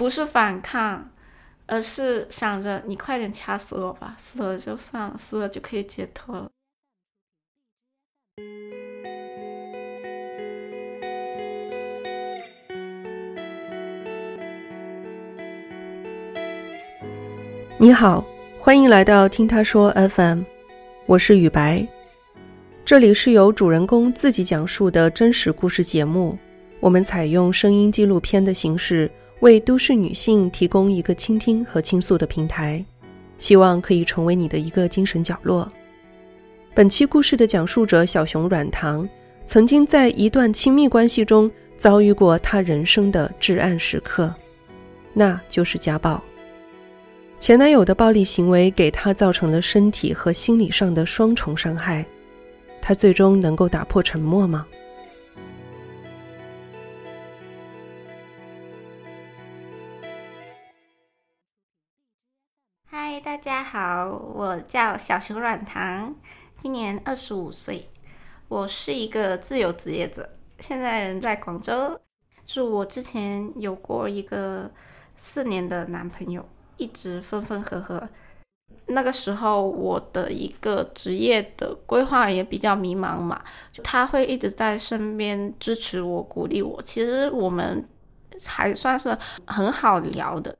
不是反抗，而是想着你快点掐死我吧，死了就算了，死了就可以解脱了。你好，欢迎来到听他说 FM，我是雨白，这里是由主人公自己讲述的真实故事节目。我们采用声音纪录片的形式，为都市女性提供一个倾听和倾诉的平台，希望可以成为你的一个精神角落。本期故事的讲述者小熊软糖，曾经在一段亲密关系中遭遇过他人生的至暗时刻，那就是家暴。前男友的暴力行为给她造成了身体和心理上的双重伤害，她最终能够打破沉默吗？大家好，我叫小熊软糖，今年二十五岁，我是一个自由职业者，现在人在广州。是我之前有过一个四年的男朋友。一直分分合合，那个时候我的一个职业的规划也比较迷茫嘛，就他会一直在身边支持我、鼓励我。其实我们还算是很好聊的。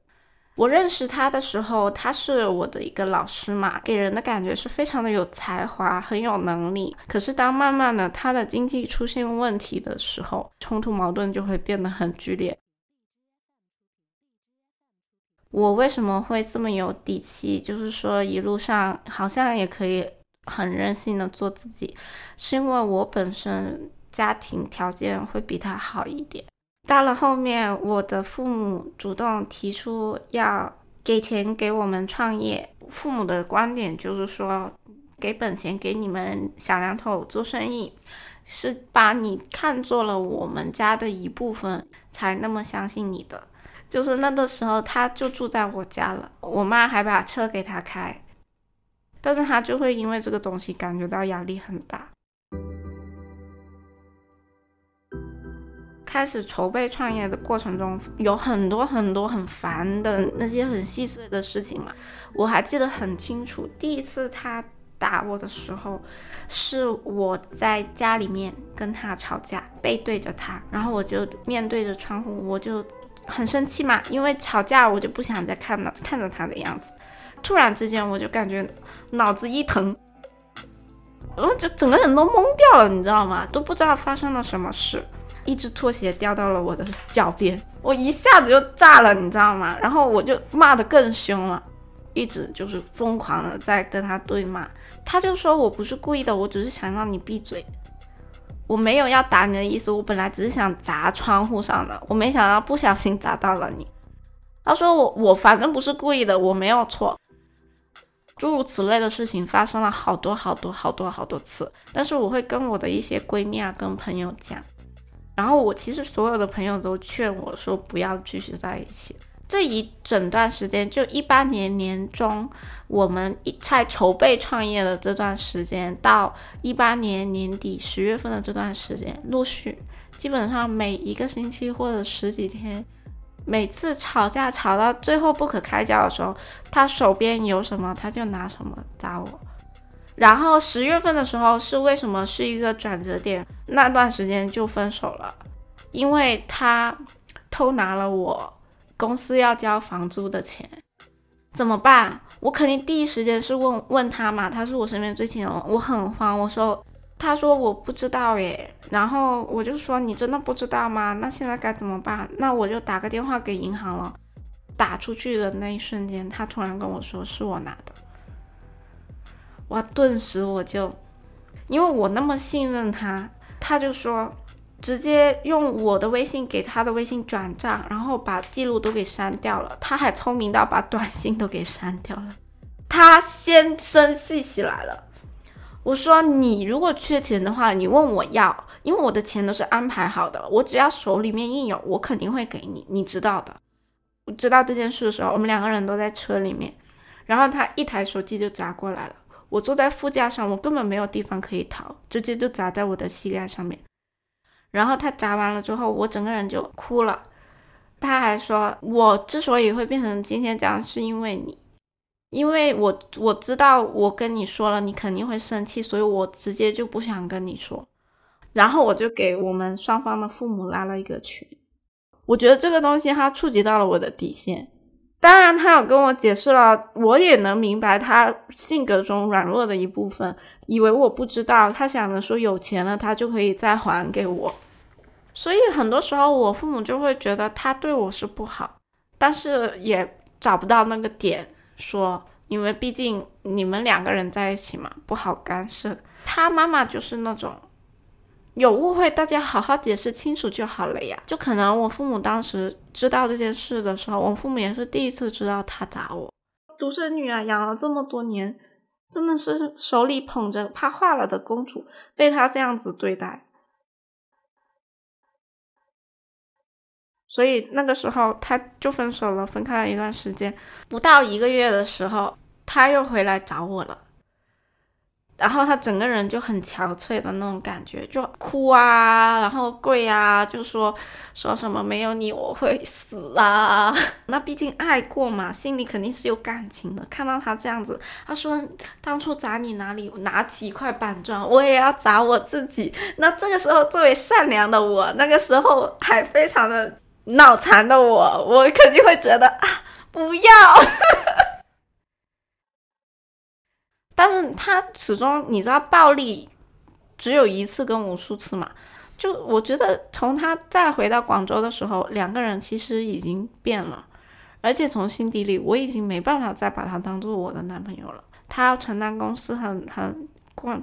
我认识他的时候，他是我的一个老师嘛，给人的感觉是非常的有才华、很有能力。可是当慢慢的他的经济出现问题的时候，冲突矛盾就会变得很剧烈。我为什么会这么有底气？就是说，一路上好像也可以很任性的做自己，是因为我本身家庭条件会比他好一点。到了后面，我的父母主动提出要给钱给我们创业，父母的观点就是说，给本钱给你们小两口做生意，是把你看作了我们家的一部分，才那么相信你的。就是那个时候，他就住在我家了，我妈还把车给他开，但是他就会因为这个东西感觉到压力很大。开始筹备创业的过程中，有很多很多很烦的那些很细碎的事情嘛，我还记得很清楚。第一次他打我的时候，是我在家里面跟他吵架，背对着他，然后我就面对着窗户，我就。很生气嘛，因为吵架我就不想再看到看着他的样子。突然之间我就感觉脑子一疼，我就整个人都懵掉了，你知道吗？都不知道发生了什么事。一只拖鞋掉到了我的脚边，我一下子就炸了，你知道吗？然后我就骂得更凶了，一直就是疯狂的在跟他对骂。他就说我不是故意的，我只是想让你闭嘴。我没有要打你的意思，我本来只是想砸窗户上的，我没想到不小心砸到了你。他说我我反正不是故意的，我没有错。诸如此类的事情发生了好多好多好多好多次，但是我会跟我的一些闺蜜啊、跟朋友讲，然后我其实所有的朋友都劝我说不要继续在一起。这一整段时间，就一八年年中，我们一在筹备创业的这段时间，到一八年年底十月份的这段时间，陆续基本上每一个星期或者十几天，每次吵架吵到最后不可开交的时候，他手边有什么他就拿什么砸我。然后十月份的时候是为什么是一个转折点？那段时间就分手了，因为他偷拿了我。公司要交房租的钱怎么办？我肯定第一时间是问问他嘛，他是我身边最亲的人，我很慌。我说，他说我不知道耶，然后我就说你真的不知道吗？那现在该怎么办？那我就打个电话给银行了。打出去的那一瞬间，他突然跟我说是我拿的，哇！顿时我就，因为我那么信任他，他就说。直接用我的微信给他的微信转账，然后把记录都给删掉了。他还聪明到把短信都给删掉了。他先生气起来了。我说：“你如果缺钱的话，你问我要，因为我的钱都是安排好的，我只要手里面一有，我肯定会给你，你知道的。”我知道这件事的时候，我们两个人都在车里面，然后他一台手机就砸过来了。我坐在副驾上，我根本没有地方可以逃，直接就砸在我的膝盖上面。然后他砸完了之后，我整个人就哭了。他还说，我之所以会变成今天这样，是因为你，因为我我知道我跟你说了，你肯定会生气，所以我直接就不想跟你说。然后我就给我们双方的父母拉了一个群。我觉得这个东西他触及到了我的底线。当然，他有跟我解释了，我也能明白他性格中软弱的一部分，以为我不知道，他想着说有钱了他就可以再还给我。所以很多时候，我父母就会觉得他对我是不好，但是也找不到那个点说，因为毕竟你们两个人在一起嘛，不好干涉。他妈妈就是那种有误会，大家好好解释清楚就好了呀。就可能我父母当时知道这件事的时候，我父母也是第一次知道他打我。独生女啊，养了这么多年，真的是手里捧着怕化了的公主，被他这样子对待。所以那个时候他就分手了，分开了一段时间，不到一个月的时候，他又回来找我了。然后他整个人就很憔悴的那种感觉，就哭啊，然后跪啊，就说说什么没有你我会死啊。那毕竟爱过嘛，心里肯定是有感情的。看到他这样子，他说当初砸你哪里，拿起一块板砖，我也要砸我自己。那这个时候作为善良的我，那个时候还非常的。脑残的我，我肯定会觉得啊，不要。但是他始终，你知道，暴力只有一次跟无数次嘛。就我觉得，从他再回到广州的时候，两个人其实已经变了，而且从心底里，我已经没办法再把他当做我的男朋友了。他要承担公司很很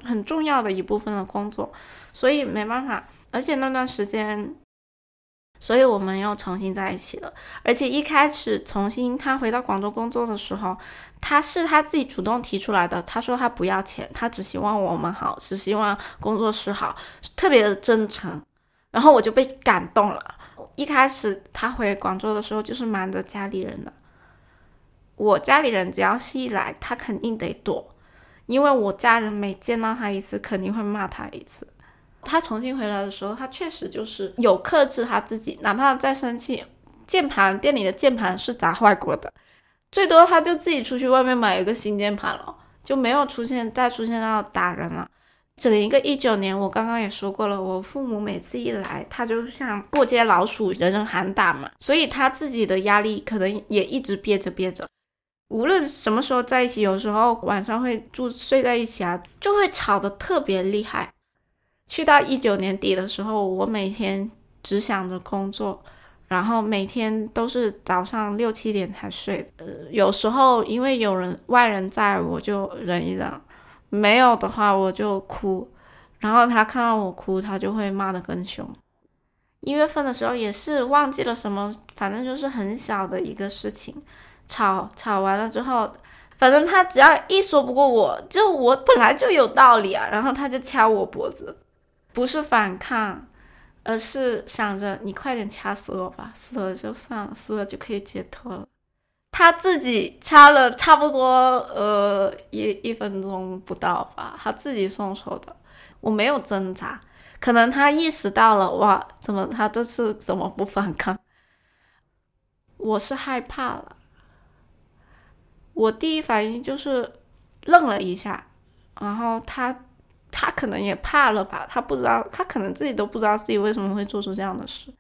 很重要的一部分的工作，所以没办法。而且那段时间。所以我们又重新在一起了，而且一开始重新他回到广州工作的时候，他是他自己主动提出来的。他说他不要钱，他只希望我们好，只希望工作室好，特别的真诚。然后我就被感动了。一开始他回广州的时候就是瞒着家里人的，我家里人只要是一来，他肯定得躲，因为我家人每见到他一次，肯定会骂他一次。他重新回来的时候，他确实就是有克制他自己，哪怕再生气，键盘店里的键盘是砸坏过的，最多他就自己出去外面买一个新键盘了，就没有出现再出现到打人了。整一个一九年，我刚刚也说过了，我父母每次一来，他就像过街老鼠，人人喊打嘛，所以他自己的压力可能也一直憋着憋着。无论什么时候在一起，有时候晚上会住睡在一起啊，就会吵得特别厉害。去到一九年底的时候，我每天只想着工作，然后每天都是早上六七点才睡。呃，有时候因为有人外人在，我就忍一忍；没有的话，我就哭。然后他看到我哭，他就会骂得更凶。一月份的时候也是忘记了什么，反正就是很小的一个事情，吵吵完了之后，反正他只要一说不过我，就我本来就有道理啊，然后他就掐我脖子。不是反抗，而是想着你快点掐死我吧，死了就算了，死了就可以解脱了。他自己掐了差不多呃一一分钟不到吧，他自己松手的，我没有挣扎。可能他意识到了，哇，怎么他这次怎么不反抗？我是害怕了，我第一反应就是愣了一下，然后他。他可能也怕了吧，他不知道，他可能自己都不知道自己为什么会做出这样的事。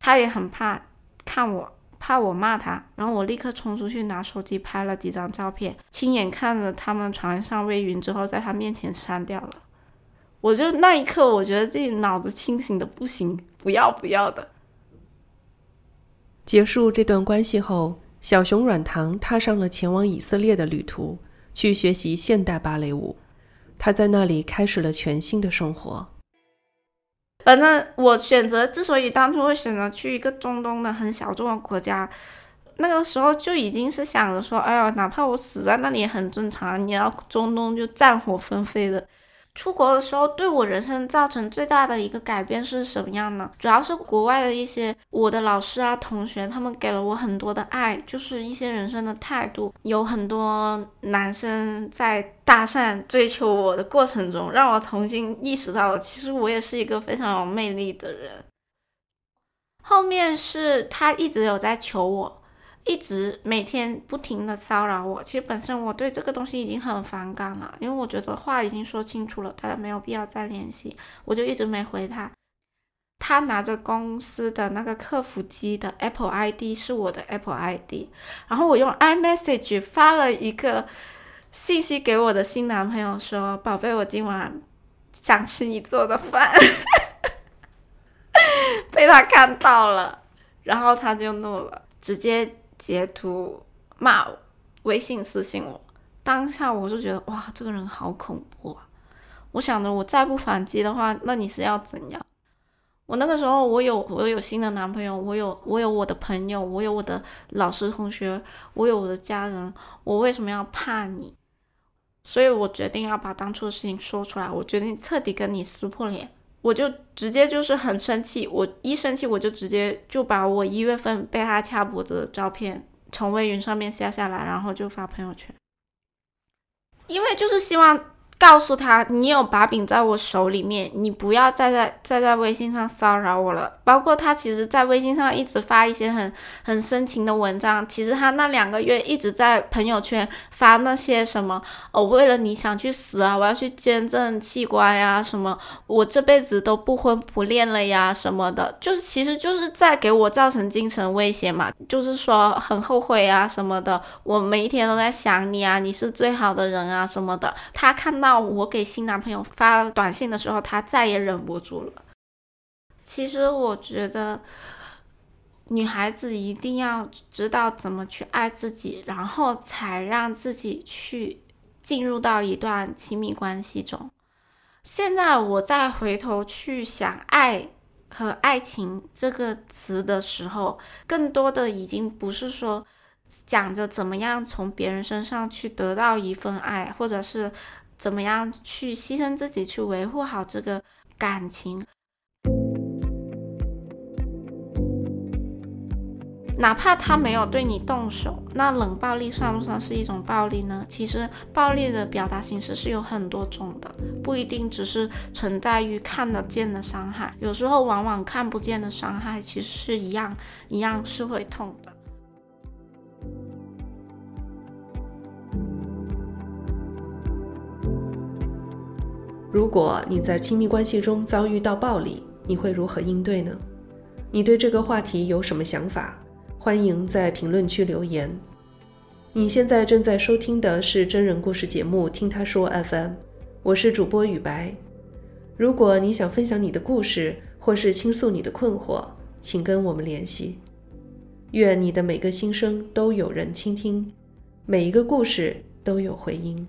他也很怕看我，怕我骂他，然后我立刻冲出去拿手机拍了几张照片，亲眼看着他们床上喂云之后，在他面前删掉了。我就那一刻，我觉得自己脑子清醒的不行，不要不要的。结束这段关系后，小熊软糖踏上了前往以色列的旅途，去学习现代芭蕾舞。他在那里开始了全新的生活。反正我选择，之所以当初会选择去一个中东的很小众的国家，那个时候就已经是想着说，哎呀，哪怕我死在那里也很正常。你要中东就战火纷飞的。出国的时候，对我人生造成最大的一个改变是什么样呢？主要是国外的一些我的老师啊、同学，他们给了我很多的爱，就是一些人生的态度。有很多男生在搭讪追求我的过程中，让我重新意识到了，其实我也是一个非常有魅力的人。后面是他一直有在求我，一直每天不停的骚扰我。其实本身我对这个东西已经很反感了，因为我觉得话已经说清楚了，大家没有必要再联系，我就一直没回他。他拿着公司的那个客服机的 Apple ID 是我的 Apple ID，然后我用 iMessage 发了一个信息给我的新男朋友说：“宝贝，我今晚想吃你做的饭。” 被他看到了，然后他就怒了，直接截图骂我，微信私信我。当下我就觉得哇，这个人好恐怖啊！我想着我再不反击的话，那你是要怎样？我那个时候，我有 我有新的男朋友，我有我有我的朋友，我有我的老师同学，我有我的家人，我为什么要怕你？所以我决定要把当初的事情说出来，我决定彻底跟你撕破脸，我就直接就是很生气，我一生气我就直接就把我一月份被他掐脖子的照片从微云上面下下来，然后就发朋友圈，因为就是希望。告诉他，你有把柄在我手里面，你不要再在再在微信上骚扰我了。包括他其实，在微信上一直发一些很很深情的文章。其实他那两个月一直在朋友圈发那些什么，哦，为了你想去死啊，我要去捐赠器官呀，什么，我这辈子都不婚不恋了呀，什么的，就是其实就是在给我造成精神威胁嘛，就是说很后悔啊什么的，我每一天都在想你啊，你是最好的人啊什么的。他看到到。我给新男朋友发短信的时候，他再也忍不住了。其实我觉得，女孩子一定要知道怎么去爱自己，然后才让自己去进入到一段亲密关系中。现在我再回头去想“爱”和“爱情”这个词的时候，更多的已经不是说想着怎么样从别人身上去得到一份爱，或者是。怎么样去牺牲自己去维护好这个感情？哪怕他没有对你动手，那冷暴力算不算是一种暴力呢？其实暴力的表达形式是有很多种的，不一定只是存在于看得见的伤害，有时候往往看不见的伤害其实是一样，一样是会痛的。如果你在亲密关系中遭遇到暴力，你会如何应对呢？你对这个话题有什么想法？欢迎在评论区留言。你现在正在收听的是真人故事节目《听他说 FM》，我是主播雨白。如果你想分享你的故事，或是倾诉你的困惑，请跟我们联系。愿你的每个心声都有人倾听，每一个故事都有回音。